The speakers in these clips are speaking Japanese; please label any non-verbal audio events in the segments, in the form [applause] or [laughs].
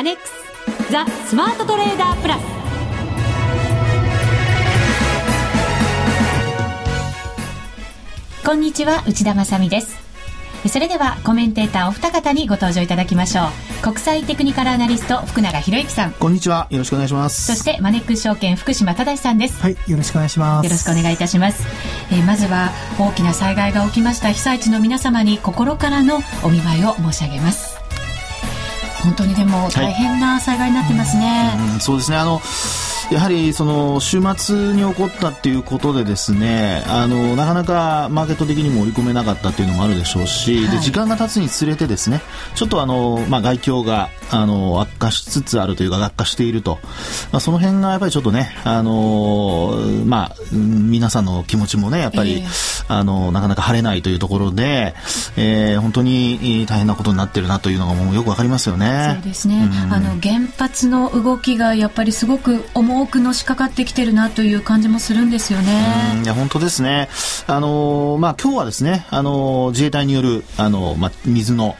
アネックスザ・スマートトレーダープラス。こんにちは内田まさです。それではコメンテーターお二方にご登場いただきましょう。国際テクニカルアナリスト福永博之さん。こんにちはよろしくお願いします。そしてマネックス証券福島忠さんです。はいよろしくお願いします。よろしくお願いいたします、えー、まずは大きな災害が起きました被災地の皆様に心からのお見舞いを申し上げます本当にでも大変な災害になってますね、はい、うん、そうですね。あのやはりその週末に起こったっていうことでですねあのなかなかマーケット的にも織り込めなかったっていうのもあるでしょうし、はい、で時間が経つにつれてですねちょっとあの、まあ、外況があの悪化しつつあるというか悪化していると、まあ、その辺がやっぱりちょっとねあの、まあ、皆さんの気持ちもねやっぱり、えー、あのなかなか晴れないというところで、えー、本当に大変なことになってるなというのがもうよくわかりますよね。そうですね、うん、あの原発の動きがやっぱりすごく重多くのしかかってきてるなという感じもするんですよね。いや本当ですね。あのまあ今日はですねあの自衛隊によるあのまあ水の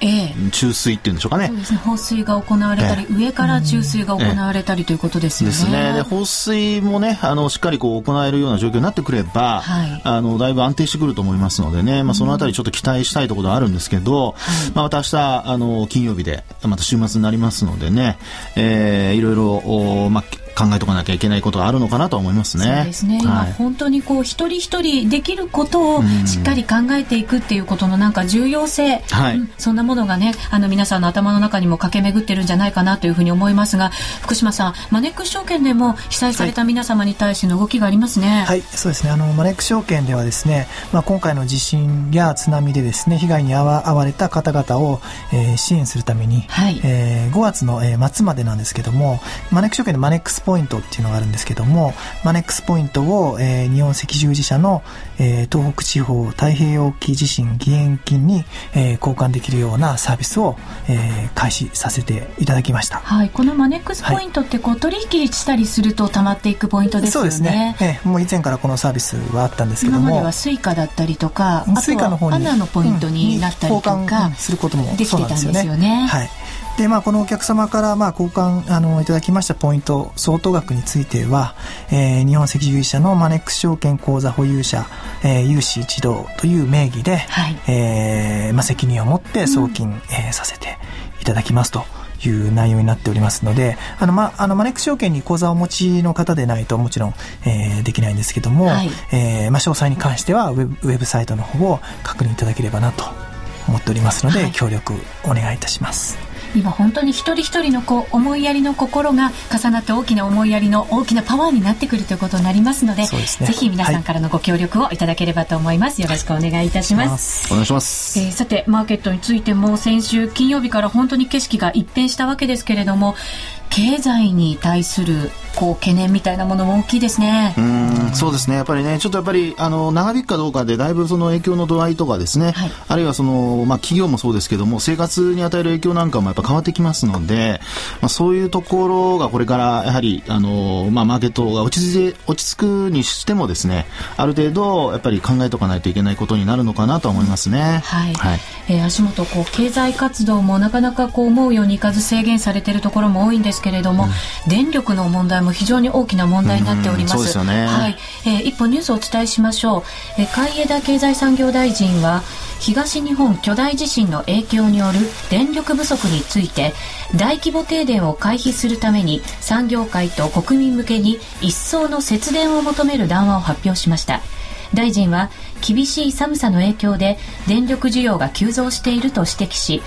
注水っていうんでしょうかね。そうですね放水が行われたり、上から注水が行われたりということですよね。ですね。で放水もねあのしっかりこう行えるような状況になってくれば、はい、あのだいぶ安定してくると思いますのでね、まあそのあたりちょっと期待したいところはあるんですけど、まあまた明日あの金曜日でまた週末になりますのでね、えー、いろいろまあ考えとかなきゃいけないことがあるのかなと思いますね。そうですね。今、本当にこう一人一人できることをしっかり考えていくっていうことのなんか重要性、はい、うん、そんなものがね、あの皆さんの頭の中にも駆け巡ってるんじゃないかなというふうに思いますが、福島さん、マネックス証券でも被災された皆様に対しての動きがありますね。はい、はい、そうですね。あのマネックス証券ではですね、まあ今回の地震や津波でですね、被害に遭わ遭われた方々を、えー、支援するために、はい、えー、5月の、えー、末までなんですけども、マネックス証券でマネックスポイントっていうのがあるんですけども、マネックスポイントを、えー、日本赤十字社の、えー、東北地方太平洋沖地震義援金に、えー、交換できるようなサービスを、えー、開始させていただきました。はい、このマネックスポイントってこう、はい、取引したりすると溜まっていくポイントですよね。そうですね。えー、もう以前からこのサービスはあったんですけども、今までは Suicaだったりとか、 Suicaの方に ANAのポイントになったりとか、うん、交換することもできてたんですよね。はい。で、まあ、このお客様から、まあ、交換、あの、いただきましたポイント、相当額については、えー、日本赤十字社のマネックス証券口座保有者、えー、融資一同という名義で、はい、えー、まあ、責任を持って送金、うん、えー、させていただきますと。いう内容になっておりますので、あの、ま、あの、マネックス証券に口座をお持ちの方でないともちろん、えー、できないんですけども、はい、えー、まあ、詳細に関してはウェブ、ウェブサイトの方を確認いただければなと思っておりますので、はい、協力お願いいたします。今本当に一人一人のこう思いやりの心が重なって大きな思いやりの大きなパワーになってくるということになりますので、でね、ぜひ皆さんからのご協力をいただければと思います。はい、よろしくお願いいたします。お願いします。えー、さて、マーケットについても先週金曜日から本当に景色が一変したわけですけれども、経済に対するこう懸念みたいなものも大きいですね。うんそうですね。やっぱりね、ちょっとやっぱりあの長引くかどうかでだいぶその影響の度合いとかですね、はい、あるいはそのまあ企業もそうですけども生活に与える影響なんかもやっぱ変わってきますので、まあそういうところがこれからやはりあのまあマーケットが落ち着い落ち着くにしてもですね、ある程度やっぱり考えとかないといけないことになるのかなと思いますね。はい。はい、えー、足元こう経済活動もなかなかこう思うようにいかず制限されているところも多いんですけれども、うん、電力の問題も非常に大きな問題になっております。そうですよね。はい。えー、一本ニュースをお伝えしましょう。えー、海江田経済産業大臣は東日本巨大地震の影響による電力不足について大規模停電を回避するために産業界と国民向けに一層の節電を求める談話を発表しました大臣は厳しい寒さの影響で電力需要が急増していると指摘し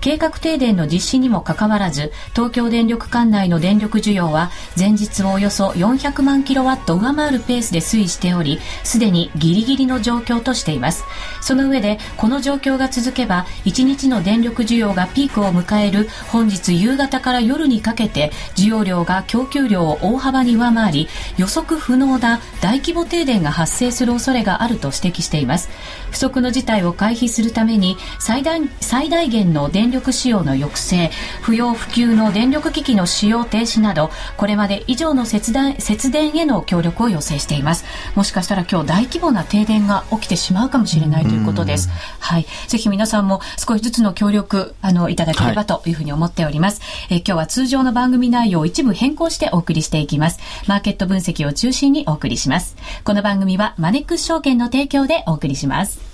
計画停電の実施にもかかわらず東京電力管内の電力需要は前日をおよそ400万キロワット上回るペースで推移しておりすでにギリギリの状況としています。その上でこの状況が続けば1日の電力需要がピークを迎える本日夕方から夜にかけて需要量が供給量を大幅に上回り予測不能な大規模停電が発生する恐れがあると指摘しています。不測の事態を回避するために最大最大限の電電力使用の抑制不要不急の電力機器の使用停止などこれまで以上の節電節電への協力を要請しています。もしかしたら今日大規模な停電が起きてしまうかもしれないということです、はい、ぜひ皆さんも少しずつの協力あのいただければというふうに思っております、はい、え今日は通常の番組内容を一部変更してお送りしていきます。マーケット分析を中心にお送りします。この番組はマネックス証券の提供でお送りします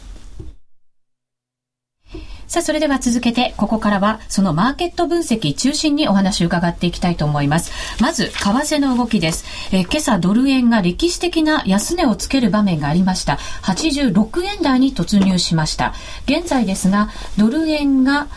さあ、それでは続けて、ここからは、そのマーケット分析中心にお話を伺っていきたいと思います。まず、為替の動きです。え今朝、ドル円が歴史的な安値をつける場面がありました。86円台に突入しました。現在ですが、ドル円が、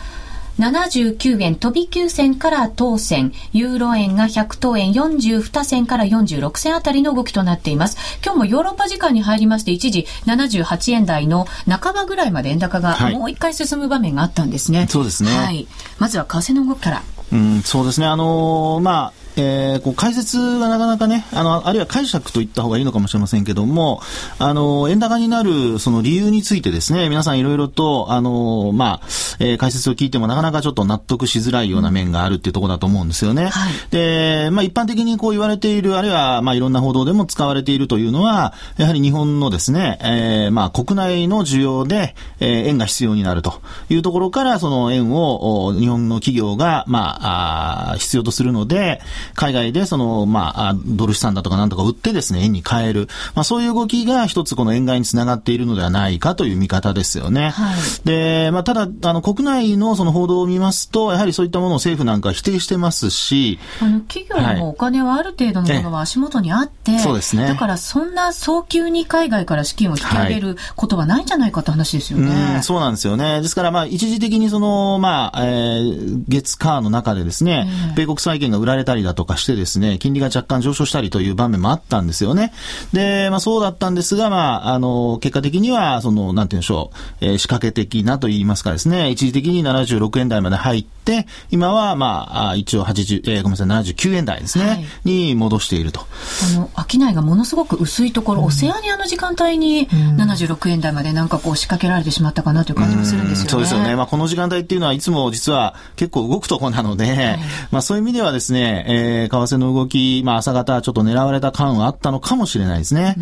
79円飛び9銭から当選、ユーロ円が100等円42銭から46銭あたりの動きとなっています。今日もヨーロッパ時間に入りまして一時78円台の半ばぐらいまで円高がもう一回進む場面があったんですね。はい、そうですね。はい。まずは為替の動きから。うん、そうですね。あのー、まあ、えー、こう解説がなかなかね、あの、あるいは解釈といった方がいいのかもしれませんけども、あの、円高になるその理由についてですね、皆さんいろいろと、あの、まあ、えー、解説を聞いてもなかなかちょっと納得しづらいような面があるっていうところだと思うんですよね。はい、で、まあ、一般的にこう言われている、あるいは、まあ、いろんな報道でも使われているというのは、やはり日本のですね、えー、まあ、国内の需要で、えー、円が必要になるというところから、その円を日本の企業が、まあ、あ必要とするので、海外でその、まあ、ドル資産だとかなんとか売ってですね、円に変える。まあ、そういう動きが一つこの円買いにつながっているのではないかという見方ですよね。はい、で、まあ、ただ、あの、国内のその報道を見ますと、やはりそういったものを政府なんか否定してますし、あの、企業もお金はある程度のものは足元にあって、はい、そうですね。だからそんな早急に海外から資金を引き上げることはないんじゃないかって話ですよね。はい、うそうなんですよね。ですから、まあ、一時的にその、まあ、えー、月火の中でですね、米国債券が売られたりだとかしてですね、金利が若干上昇したりという場面もあったんですよね。で、まあそうだったんですが、まあ、あの、結果的には、その、なんて言うんでしょう、えー、仕掛け的なと言いますかですね、一時的に76円台まで入って、今は、まあ、一応80、えー、ごめんなさい、79円台ですね、はい、に戻していると。あの、商いがものすごく薄いところ、うん、オセアニアの時間帯に76円台までなんかこう仕掛けられてしまったかなという感じもするんですよね。そうですよね。まあこの時間帯っていうのはいつも実は結構動くところなので、はい、まあそういう意味ではですね、えー、為替の動き、まあ朝方ちょっと狙われた感はあったのかもしれないですね。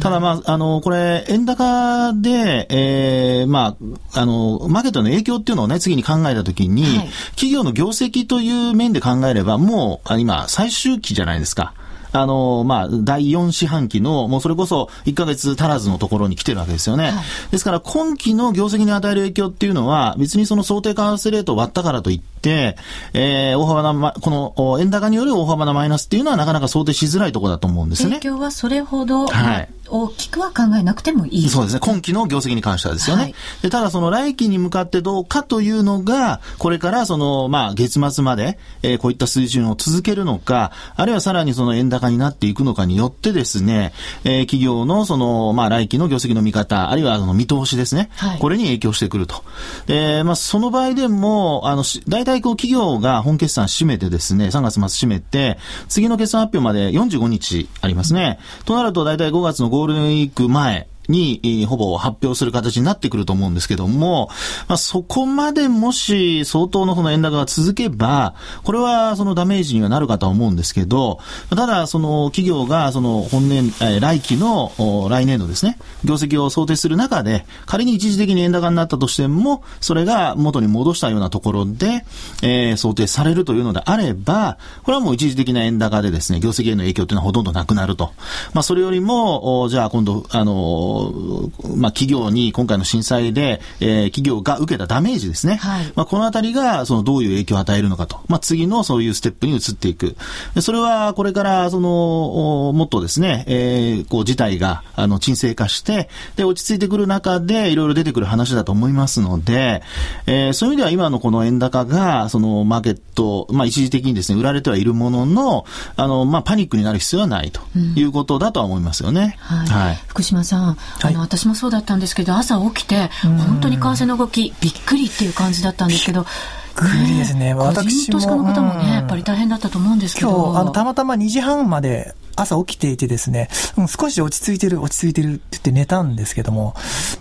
ただまあ、あの、これ、円高で、えー、まあ、あの、マーケットの影響っていうのをね、次に考えたときに、はい、企業の業績という面で考えれば、もう、今、最終期じゃないですか。あの、まあ、第4四半期の、もうそれこそ1ヶ月足らずのところに来てるわけですよね。はい、ですから、今期の業績に与える影響っていうのは、別にその想定為替レートを割ったからといって、えー、大幅な、ま、この、円高による大幅なマイナスっていうのはなかなか想定しづらいところだと思うんですね。影響はそれほど、はい。大きくは考えなくてもいい。そうですね。今期の業績に関してはですよね。はい、でただその来期に向かってどうかというのが、これからその、まあ、月末まで、えー、こういった水準を続けるのか、あるいはさらにその円高になっていくのかによってですね、えー、企業のその、まあ、来期の業績の見方、あるいはその見通しですね。はい、これに影響してくると。で、まあ、その場合でも、あの、大体体こう企業が本決算締めてですね、3月末締めて、次の決算発表まで45日ありますね。となると大体5月のゴールデンウィーク前、に、ほぼ発表する形になってくると思うんですけども、まあ、そこまでもし相当のその円高が続けば、これはそのダメージにはなるかとは思うんですけど、ただ、その企業がその本年、え来期の来年度ですね、業績を想定する中で、仮に一時的に円高になったとしても、それが元に戻したようなところで、えー、想定されるというのであれば、これはもう一時的な円高でですね、業績への影響というのはほとんどなくなると。まあ、それよりも、じゃあ今度、あのまあ、企業に今回の震災で、えー、企業が受けたダメージですね。はい、まあ、このあたりが、その、どういう影響を与えるのかと。まあ、次のそういうステップに移っていく。それは、これから、その、もっとですね、えー、こう、事態が、あの、沈静化して、で、落ち着いてくる中で、いろいろ出てくる話だと思いますので、えー、そういう意味では今のこの円高が、その、マーケット、まあ、一時的にですね、売られてはいるものの、あの、まあ、パニックになる必要はないということだとは思いますよね。うん、はい。はい、福島さん、あの、私もそうだったんですけど朝起きて本当に為替の動きびっくりっていう感じだったんですけど。びっくりですね。私も。投資家の方もね、やっぱり大変だったと思うんですけど。今日、あの、たまたま2時半まで朝起きていてですね、うん、少し落ち着いてる、落ち着いてるって言って寝たんですけども、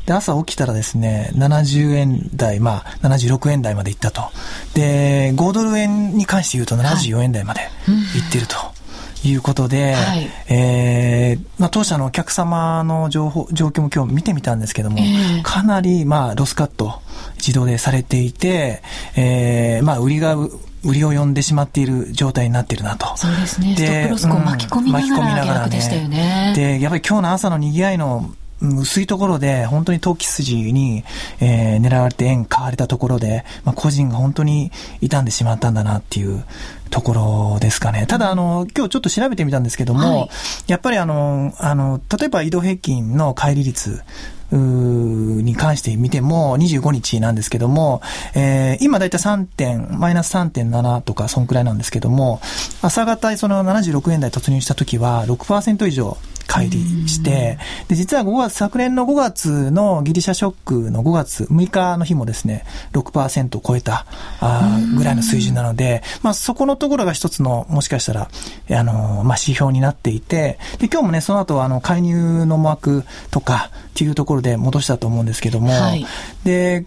で、朝起きたらですね、70円台、まあ、76円台まで行ったと。で、5ドル円に関して言うと74円台まで行ってると。はいいうことで、はい、えー、まあ、当社のお客様の情報、状況も今日見てみたんですけども、えー、かなり、まあ、ロスカット、自動でされていて、えー、まあ、売りが、売りを呼んでしまっている状態になっているなと。そうですね。で、ストップロスを巻き込みながら、逆でしたよね。で、やっぱり今日の朝の賑わいの薄いところで、本当に投機筋に、えー、狙われて円買われたところで、まあ、個人が本当に傷んでしまったんだなっていうところですかね。ただ、あの、今日ちょっと調べてみたんですけども、はい、やっぱりあの、あの、例えば移動平均の乖離率、に関して見ても25日なんですけども、えー、今だいたい3点、マイナス3.7とかそんくらいなんですけども、朝方その76円台突入した時は6%以上乖離して、で、実は5月、昨年の5月のギリシャショックの5月6日の日もですね、6%を超えたあぐらいの水準なので、まあそこのところが一つの、もしかしたら、あの、まあ指標になっていて、で、今日もね、その後、あの、介入の思惑とかっていうところで戻したと思うんですけども、はい、で、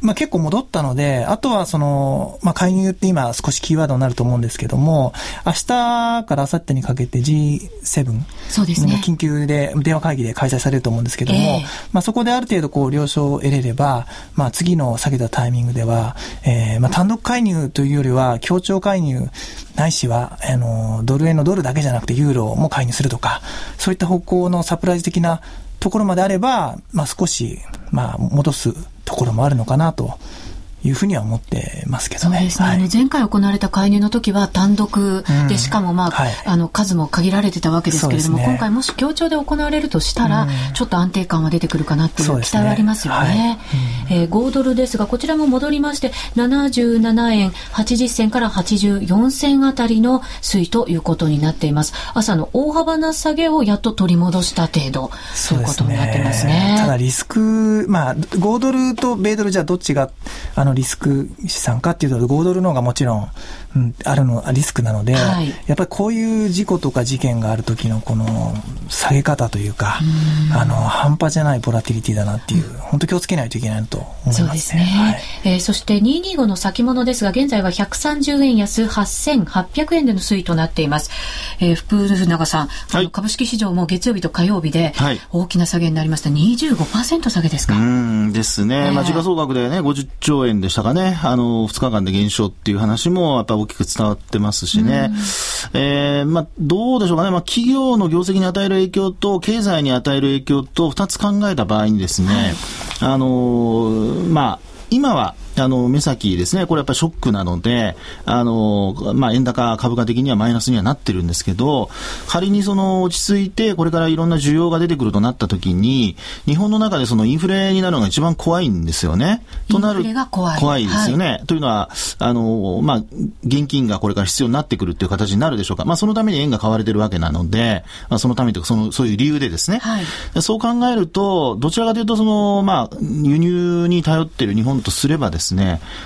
まあ、結構戻ったので、あとはその、まあ、介入って今少しキーワードになると思うんですけども、明日から明後日にかけて G7 そうですね。緊急で電話会議で開催されると思うんですけども、えー、まあ、そこである程度こう了承を得れれば、まあ、次の下げたタイミングでは、えー、まあ、単独介入というよりは協調介入ないしは、あの、ドル円のドルだけじゃなくてユーロも介入するとか、そういった方向のサプライズ的なところまであれば、まあ、少し、まあ、戻すところもあるのかなというふうには思ってますけどね。そうですね。はい、前回行われた介入の時は単独で、うん、しかもまあ、はい、あの、数も限られてたわけですけれども、ね、今回もし協調で行われるとしたら、うん、ちょっと安定感は出てくるかなっていう期待はありますよね。ねはい、えー、5ドルですが、こちらも戻りまして、77円80銭から84銭あたりの推移ということになっています。朝の大幅な下げをやっと取り戻した程度ということになってますね。ただリスク、まあ、5ドルと米ドルじゃどっちが、あの、のリスク資産かっていうと、5ドルの方がもちろん、うん、あるの、リスクなので、はい、やっぱりこういう事故とか事件がある時のこの下げ方というか、うあの、半端じゃないボラティリティだなっていう、本当気をつけないといけないと思いますね。そうですね。はい、えー、そして225の先物ですが、現在は130円安8800円での推移となっています。えー、福永さん、はい、株式市場も月曜日と火曜日で大きな下げになりました。25%下げですか？うんですね。えー、まあ、時価総額でね、50兆円でしたかね。あの、2日間で減少っていう話もやっぱ大きく伝わってますしね。えー、まあ、どうでしょうかね。まあ、企業の業績に与える影響と、経済に与える影響と、2つ考えた場合にですね、はい、あのまあ、今は、あの、目先ですね、これやっぱりショックなので、あの、まあ、円高株価的にはマイナスにはなってるんですけど、仮にその落ち着いて、これからいろんな需要が出てくるとなった時に、日本の中でそのインフレになるのが一番怖いんですよね。となる。怖い。怖いですよね。はい、というのは、あの、まあ、現金がこれから必要になってくるっていう形になるでしょうか。まあ、そのために円が買われてるわけなので、まあ、そのためというか、その、そういう理由でですね。はい、そう考えると、どちらかというと、その、まあ、輸入に頼っている日本とすればですね、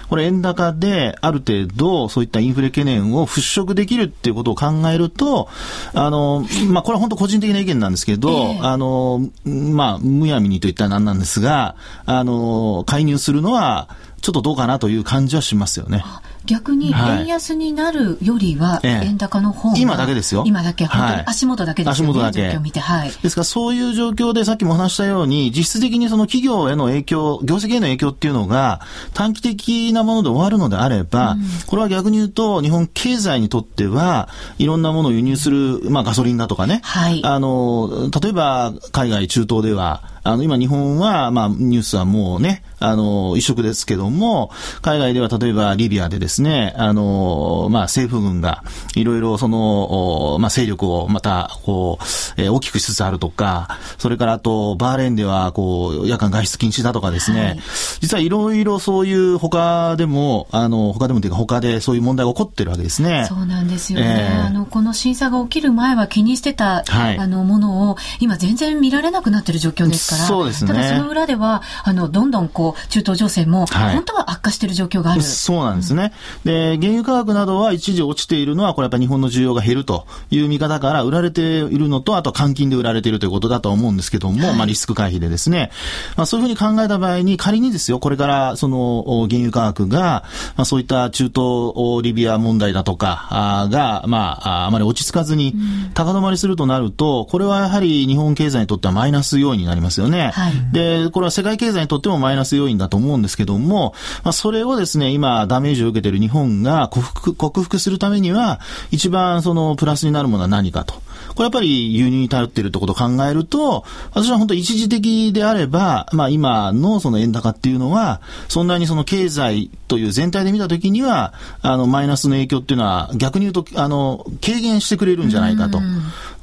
これ円高である程度そういったインフレ懸念を払拭できるっていうことを考えると、あの、まあ、これは本当個人的な意見なんですけど、えー、あの、まあ、むやみにといったらなんなんですが、あの、介入するのは、ちょっとどうかなという感じはしますよね。逆に円安になるよりは、円高の方が、今だけですよ。今だけ、本当に足元だけですよ、ね、足元だけ。状況見て、はい。ですからそういう状況でさっきも話したように、実質的にその企業への影響、業績への影響っていうのが短期的なもので終わるのであれば、うん、これは逆に言うと、日本経済にとっては、いろんなものを輸入する、まあガソリンだとかね。はい。あの、例えば海外、中東では、あの、今日本は、まあ、ニュースはもうね、あの、一色ですけども、海外では例えばリビアでですね、あの、まあ、政府軍が、いろいろその、まあ、勢力をまた、こう、えー、大きくしつつあるとか、それからあと、バーレーンでは、こう、夜間外出禁止だとかですね、はい、実はいろいろそういう他でも、あの、他でもというか他でそういう問題が起こってるわけですね。そうなんですよね。えー、あの、この審査が起きる前は気にしてた、はい、あの、ものを、今全然見られなくなってる状況ですかから、そうですね。ただその裏では、あの、どんどんこう、中東情勢も、本当は悪化している状況がある、はい、そうなんですね。で、原油価格などは一時落ちているのは、これやっぱり日本の需要が減るという見方から売られているのと、あと換金で売られているということだと思うんですけども、はい、まあリスク回避でですね、まあそういうふうに考えた場合に、仮にですよ、これからその原油価格が、まあそういった中東リビア問題だとかが、まあ、あまり落ち着かずに高止まりするとなると、これはやはり日本経済にとってはマイナス要因になりますよね。はい、で、これは世界経済にとってもマイナス要因だと思うんですけども、まあそれをですね、今ダメージを受けている日本が克服、克服するためには、一番そのプラスになるものは何かと。これやっぱり輸入に頼っているということを考えると、私は本当一時的であれば、まあ今のその円高っていうのは、そんなにその経済という全体で見たときには、あの、マイナスの影響っていうのは逆に言うと、あの、軽減してくれるんじゃないかと。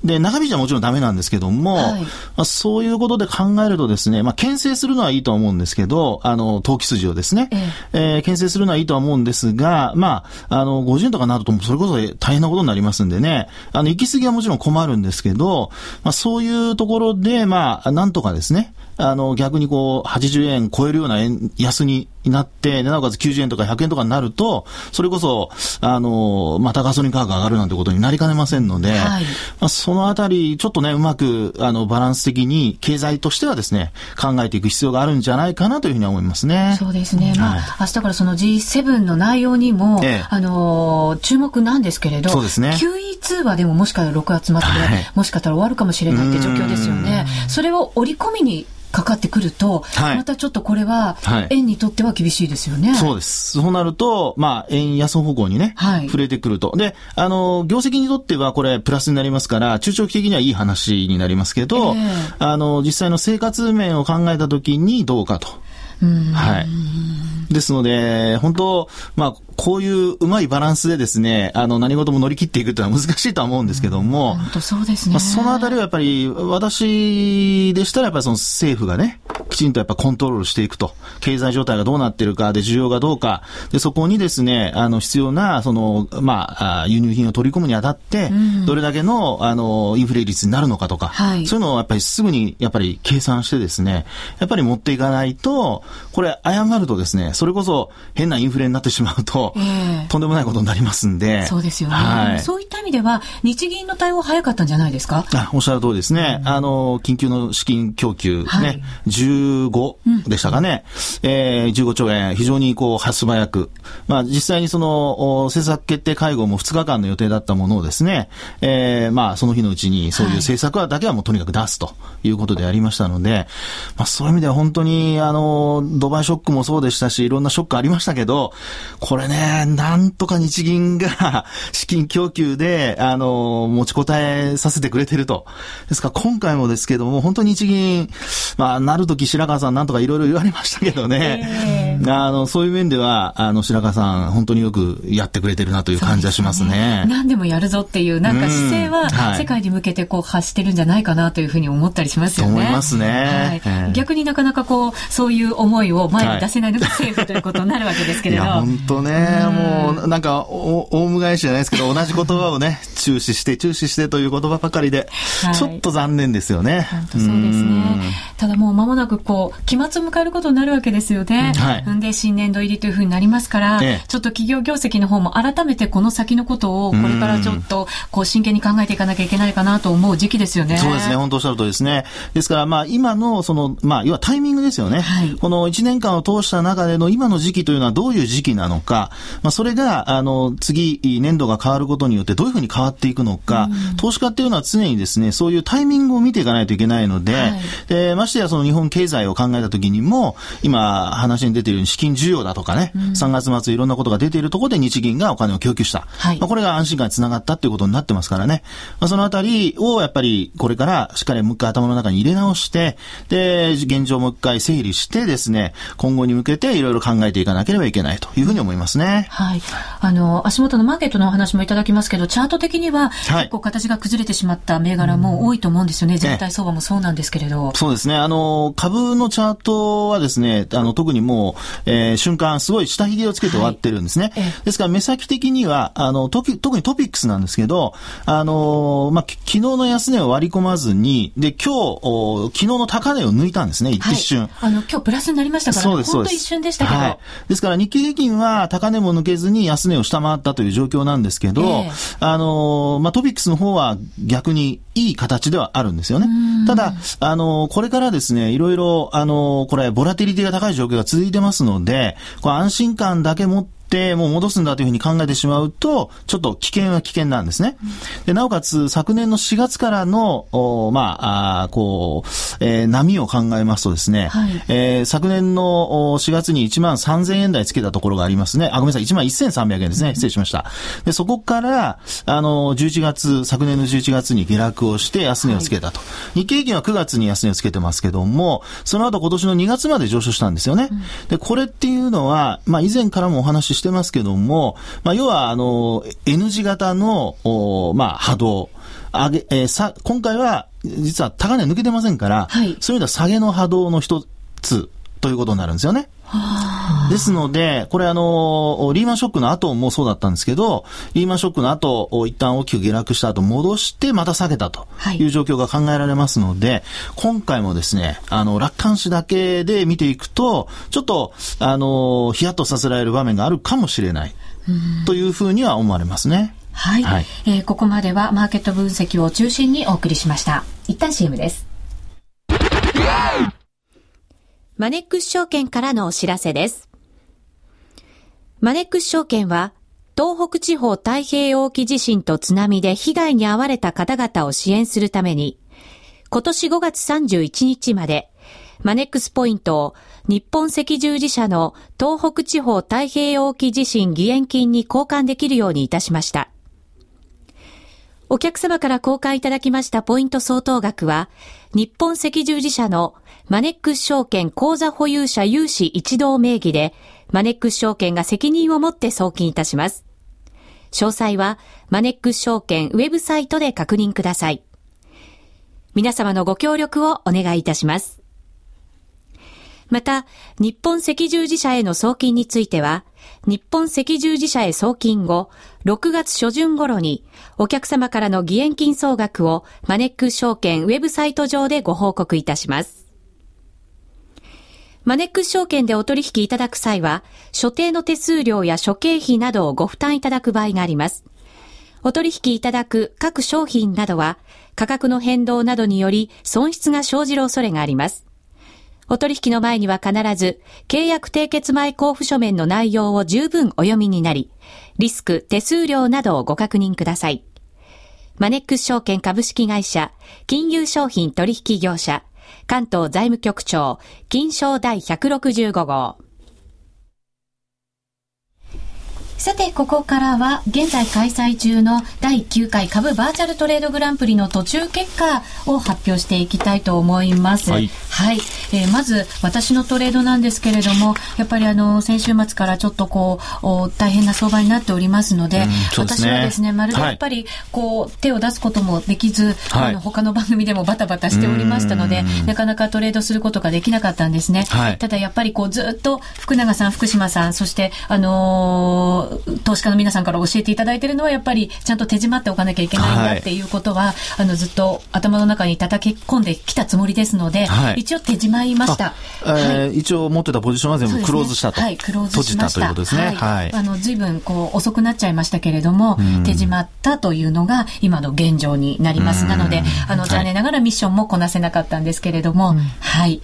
で、中身じゃもちろんダメなんですけども、はい、まあ、そういうことで考えるとですね、まあ、牽制するのはいいと思うんですけど、あの、投機筋をですね、ええ。えー、牽制するのはいいとは思うんですが、まあ、あの、50円とかなると、それこそ大変なことになりますんでね、あの、行き過ぎはもちろん困るんですけど、まあ、そういうところで、まあ、なんとかですね、あの、逆にこう、80円超えるような円安になって、なおかつ90円とか100円とかになると、それこそ、あの、またガソリン価格上がるなんてことになりかねませんので、はい、まあ、そのあたり、ちょっとね、うまく、あの、バランス的に、経済としてはですね、考えていく必要があるんじゃないかなというふうに思いますね。そうですね。まあ、はい、明日からその G7 の内容にも、ええ、あの、注目なんですけれど、そうですね。QE 通話でももしかしたら6月末で、はい、もしかしたら終わるかもしれないって状況ですよね。それを織り込みにかかってくると、はい、またちょっとこれは、円にとっては厳しいですよね。はい、そうです。そうなると、まあ、円安方向にね、はい、触れてくると。で、あの、業績にとってはこれプラスになりますから、中長期的にはいい話になりますけど、えー、あの、実際の生活面を考えたときにどうかと。はい。ですので、本当、まあ、こういううまいバランスでですね、あの、何事も乗り切っていくというのは難しいとは思うんですけども、本当そうですね。まあ、そのあたりはやっぱり、私でしたらやっぱりその政府がね、きちんとやっぱコントロールしていくと。経済状態がどうなってるか、で、需要がどうか、で、そこにですね、あの、必要な、その、まあ、輸入品を取り込むにあたって、どれだけの、あの、インフレ率になるのかとか、はい、そういうのをやっぱりすぐに、やっぱり計算してですね、やっぱり持っていかないと、これ、誤るとですね、それこそ変なインフレになってしまうと、えー、とんでもないことになりますんで。そうですよね。はい、そういった意味では、日銀の対応早かったんじゃないですか？あおっしゃる通りですね。うん、あの、緊急の資金供給ね、はい、15でしたかね。うん、えー、15兆円、非常にこう、素早く。まあ、実際にその、政策決定会合も2日間の予定だったものをですね、えー、まあ、その日のうちにそういう政策はだけはもうとにかく出すということでありましたので、まあ、そういう意味では本当に、あの、ドバイショックもそうでしたし、いろんなショックありましたけど、これね、なんとか日銀が [laughs] 資金供給で、あの、持ちこたえさせてくれてると。ですから今回もですけども、本当に日銀、まあ、なるとき白川さんなんとかいろいろ言われましたけどね、えー、あの、そういう面では、あの、白川さん、本当によくやってくれてるなという感じはしますね。何でもやるぞっていう、なんか姿勢は、世界に向けてこう発してるんじゃないかなというふうに思ったりしますよね。思いますね。はい、逆になかなかこう、そういう思いを前に出せないのが政府ということになるわけですけれど。いや、本当ね、もう、なんか、お、オウム返しじゃないですけど、同じ言葉をね、注視して、注視してという言葉ばかりで、はい、ちょっと残念ですよね。本当そうですね。ただもう間もなくこう、期末を迎えることになるわけですよね。はい。んで、新年度入りというふうになりますから、ええ、ちょっと企業業績の方も改めてこの先のことを、これからちょっと、こう、真剣に考えていかなきゃいけないかなと思う時期ですよね。そうですね。本当おっしゃるとりですね。ですから、まあ、今の、その、まあ、要はタイミングですよね。はい。この1年間を通した中での今の時期というのはどういう時期なのか、まあ、それが、あの、次、年度が変わることによってどういうふうに変わっていくのか、うん、投資家っていうのは常にですね、そういうタイミングを見ていかないといけないので、はい、でましてやその日本経済を考えたときにも、今話に出ているように資金需要だとかね、うん、3月末いろんなことが出ているところで日銀がお金を供給した。はい、まあ、これが安心感につながったということになってますからね。まあ、そのあたりをやっぱりこれからしっかりもう一回頭の中に入れ直して、で、現状もう一回整理してですね、今後に向けていろいろ考えていかなければいけないというふうに思いますね。はい。あの、足元のマーケットのお話もいただきますけど、チャート的には、結構形が崩れてしまった銘柄も多いと思うんですよね。全体相場もそうなんですけれど。そうですね。あの、株のチャートはですね、あの、特にもう、えー、瞬間、すごい下髭をつけて終わってるんですね。はい、ですから、目先的には、あの、特にトピックスなんですけど、あの、まあ、昨日の安値を割り込まずに、で、今日、昨日の高値を抜いたんですね、一瞬。あの、今日プラスになりましたから、ね、そうです、そうです。一瞬でしたけど。はい。ですから、日経平均は高値も抜けずに安値を下回ったという状況なんですけど、えー、あの、まあ、トピックスの方は逆にいい形ではあるんですよね。ただ、あの、これからですね、いろいろ、あの、これ、ボラティリティが高い状況が続いてますので、こう安心感だけ持って、ってもう戻すんだというふうに考えてしまうと、ちょっと危険は危険なんですね。で、なおかつ、昨年の4月からの、おまあ、あこう、えー、波を考えますとですね、はい、えー、昨年の4月に1万3000円台つけたところがありますね。あ、ごめんなさい、1万1300円ですね。失礼しました。で、そこから、あの、11月、昨年の11月に下落をして安値をつけたと。はい、日経平均は9月に安値をつけてますけども、その後今年の2月まで上昇したんですよね。うん、で、これっていうのは、まあ、以前からもお話ししてますけども、まあ、要は、あの、N 字型の、おまあ、波動。上げ、えー、さ、今回は、実は高値抜けてませんから、はい、そういう意味では下げの波動の一つということになるんですよね。ですので、これあの、リーマンショックの後もそうだったんですけど、リーマンショックの後、一旦大きく下落した後戻してまた下げたという状況が考えられますので、はい、今回もですね、あの、楽観視だけで見ていくと、ちょっと、あの、ヒヤッとさせられる場面があるかもしれない。というふうには思われますね。はい、はい、えー、ここまではマーケット分析を中心にお送りしました。一旦 CM です。マネックス証券からのお知らせです。マネックス証券は、東北地方太平洋沖地震と津波で被害に遭われた方々を支援するために、今年5月31日まで、マネックスポイントを日本赤十字社の東北地方太平洋沖地震義援金に交換できるようにいたしました。お客様から交換いただきましたポイント相当額は、日本赤十字社のマネックス証券口座保有者有志一同名義で、マネックス証券が責任を持って送金いたします。詳細は、マネックス証券ウェブサイトで確認ください。皆様のご協力をお願いいたします。また、日本赤十字社への送金については、日本赤十字社へ送金後、6月初旬頃に、お客様からの義援金総額をマネックス証券ウェブサイト上でご報告いたします。マネックス証券でお取引いただく際は、所定の手数料や諸経費などをご負担いただく場合があります。お取引いただく各商品などは、価格の変動などにより損失が生じる恐れがあります。お取引の前には必ず、契約締結前交付書面の内容を十分お読みになり、リスク、手数料などをご確認ください。マネックス証券株式会社、金融商品取引業者、関東財務局長、金賞第165号。さて、ここからは、現在開催中の第9回株バーチャルトレードグランプリの途中結果を発表していきたいと思います。はい。はい、えー、まず、私のトレードなんですけれども、やっぱりあの、先週末からちょっとこう、お大変な相場になっておりますので、うんでね、私はですね、まるでやっぱり、こう、手を出すこともできず、はい、あの、他の番組でもバタバタしておりましたので、なかなかトレードすることができなかったんですね。はい、ただやっぱりこう、ずっと福永さん、福島さん、そして、あのー投資家の皆さんから教えていただいているのは、やっぱりちゃんと手締まっておかなきゃいけないんだっていうことは、はい、あのずっと頭の中に叩き込んできたつもりですので、はい、一応手締まりました。えー、はい、一応持ってたポジションは全部クローズしたと。ね、はい、クローズしました。ということですね。はい。あの、随分こう遅くなっちゃいましたけれども、手締まったというのが今の現状になります。なので、あの、残念ながらミッションもこなせなかったんですけれども、はい。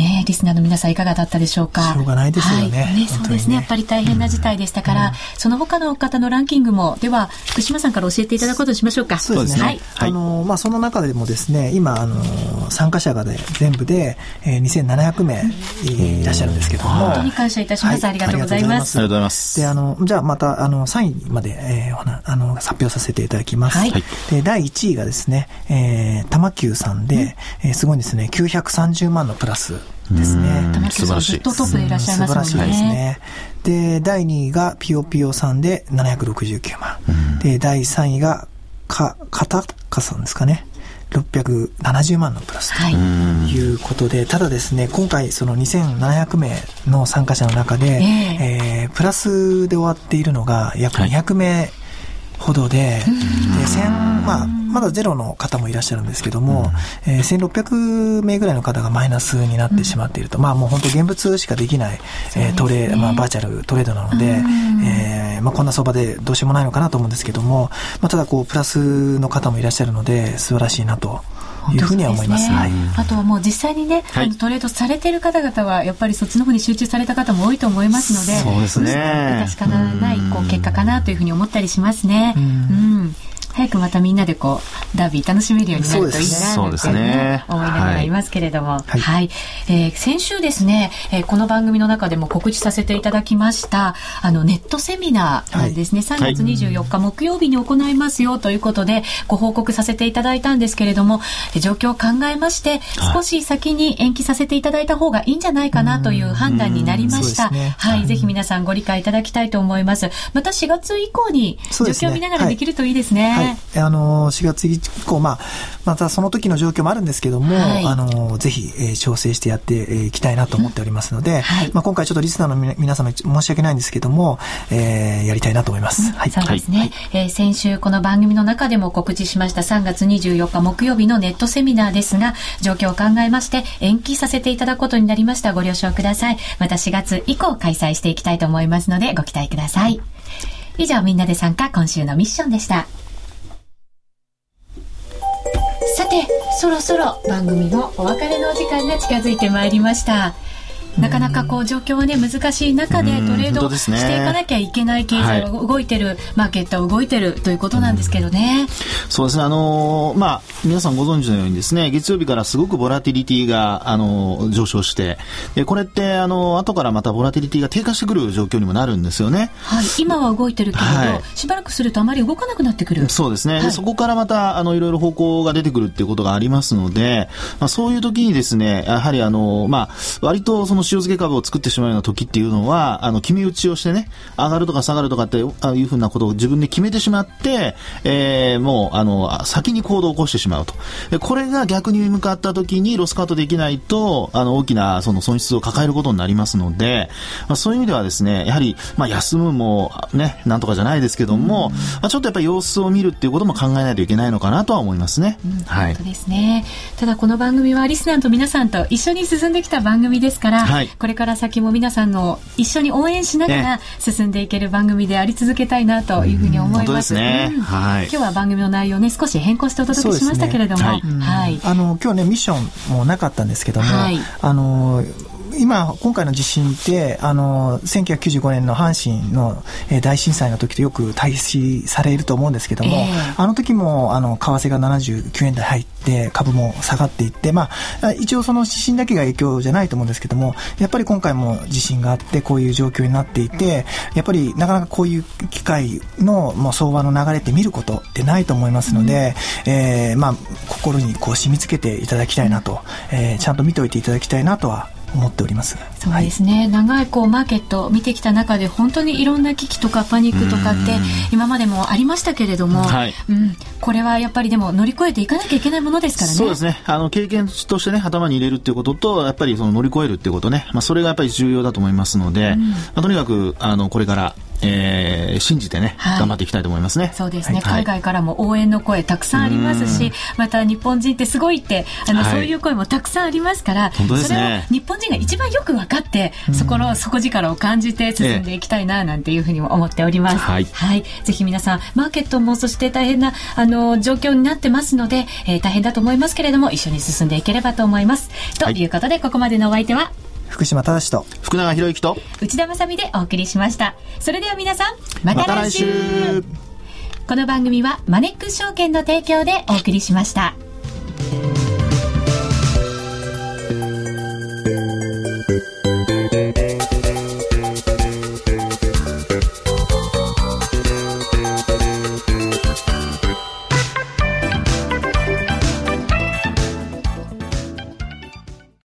ね、リスナーの皆さんいかがだったでしょうか？しょうがないですよね。はい、ねそうですね、やっぱり大変な事態でしたから、うん、その他の方のランキングも、では、福島さんから教えていただくことにしましょうか。そうですね。はい。あの、まあ、その中でもですね、今、あの、参加者がで、全部で、えー、2700名いらっしゃるんですけども。本当に感謝いたします。はい、ありがとうございます。ありがとうございます。で、あの、じゃあまた、あの、3位まで、えー、あの、発表させていただきます。はい。で、第1位がですね、えー、玉久さんで、うん、えー、すごいですね、930万のプラス。ですね。素晴らしい。ずっとトップでいらっしゃいますもんね。素晴らしいですね。で、第2位がピヨピヨさんで769万。うん、で、第3位がか、かたかさんですかね。670万のプラスということで、はい、ただですね、今回その2700名の参加者の中で、えー、えー、プラスで終わっているのが約200名ほどで、で、千、まあ、まだゼロの方もいらっしゃるんですけども、うん、えー、1600名ぐらいの方がマイナスになってしまっていると、うん、まあもう本当現物しかできない、えー、トレ、まあバーチャルトレードなので、えー、まあこんな相場でどうしようもないのかなと思うんですけども、まあただこう、プラスの方もいらっしゃるので、素晴らしいなと。いうふうには思います。すねはい、あとはもう実際にね、はい、トレードされてる方々はやっぱりそっちの方に集中された方も多いと思いますので、そうですね。確かないこう結果かなというふうに思ったりしますね。うんうん早くまたみんなでこうダービー楽しめるようになるといいなと、ね、ね、思いながらいますけれども、はい、はい、えー、先週ですね、えー、この番組の中でも告知させていただきましたあのネットセミナーなんですね、はい、3月24日木曜日に行いますよということでご報告させていただいたんですけれども状況を考えまして少し先に延期させていただいた方がいいんじゃないかなという判断になりました、ね、はい、ぜひ皆さんご理解いただきたいと思います。また4月以降に状況を見ながらできるといいですね、はいあの、4月以降、まあ、またその時の状況もあるんですけども、はい、あの、ぜひ、えー、調整してやっていきたいなと思っておりますので、はい、まあ、今回ちょっとリスナーの皆様申し訳ないんですけども、えー、やりたいなと思います。はい。そうですね。はい、えー、先週この番組の中でも告知しました3月24日木曜日のネットセミナーですが、状況を考えまして延期させていただくことになりました。ご了承ください。また4月以降開催していきたいと思いますので、ご期待ください。以上、みんなで参加、今週のミッションでした。て、そろそろ番組のお別れのお時間が近づいてまいりました。なかなかこう状況はね難しい中でトレードしていかなきゃいけない経済は動いてる、はい、マーケットは動いてるということなんですけどね。そうですねあのー、まあ皆さんご存知のようにですね月曜日からすごくボラティリティがあのー、上昇してでこれってあのー、後からまたボラティリティが低下してくる状況にもなるんですよね。はい今は動いてるけれど、はい、しばらくするとあまり動かなくなってくる。そうですね。はい、でそこからまたあのいろいろ方向が出てくるっていうことがありますので、まあそういう時にですねやはりあのまあ割とその塩漬け株を作ってしまうような時っていうのは、あの、決め打ちをしてね、上がるとか下がるとかっていうふうなことを自分で決めてしまって、えー、もう、あの、先に行動を起こしてしまうと。でこれが逆に向かった時にロスカットできないと、あの、大きなその損失を抱えることになりますので、まあ、そういう意味ではですね、やはり、まあ、休むも、ね、なんとかじゃないですけども、まあ、ちょっとやっぱり様子を見るっていうことも考えないといけないのかなとは思いますね。うん、はい。そうですね。ただこの番組はリスナーと皆さんと一緒に進んできた番組ですから、はい、これから先も皆さんの一緒に応援しながら進んでいける番組であり続けたいなというふうに思います。ね。はい、今日は番組の内容ね少し変更してお届けしましたけれども、ね、はい、あの今日ねミッションもなかったんですけども、はい、あの今、今回の地震って、あの、1995年の阪神の、えー、大震災の時とよく対比されると思うんですけども、えー、あの時も、あの、為替が79円台入って、株も下がっていって、まあ、一応その地震だけが影響じゃないと思うんですけども、やっぱり今回も地震があって、こういう状況になっていて、やっぱりなかなかこういう機会の、もう相場の流れって見ることってないと思いますので、うん、えー、まあ、心にこう染み付けていただきたいなと、えー、ちゃんと見ておいていただきたいなとは思っております。そうですね、はい、長いこうマーケットを見てきた中で本当にいろんな危機とかパニックとかって今までもありましたけれども、はい、うん、これはやっぱりでも乗り越えていかなきゃいけないものですからね。そうですね。あの経験としてね頭に入れるっていうこととやっぱりその乗り越えるっていうことね、まあ、それがやっぱり重要だと思いますので、うん、まあ、とにかくあのこれからえー、信じてね、はい、頑張っていきたいと思いますね。そうですね、はい、海外からも応援の声たくさんありますし、また日本人ってすごいって、あの、はい、そういう声もたくさんありますから、ね、それを日本人が一番よく分かって、そこの底力を感じて進んでいきたいな、なんていうふうにも思っております。はい。はい。ぜひ皆さん、マーケットもそして大変な、あの、状況になってますので、えー、大変だと思いますけれども、一緒に進んでいければと思います。ということで、ここまでのお相手は、福島正と。福永博之と。内田まさでお送りしました。それでは皆さんまた来週。ま、来週。この番組はマネックス証券の提供でお送りしました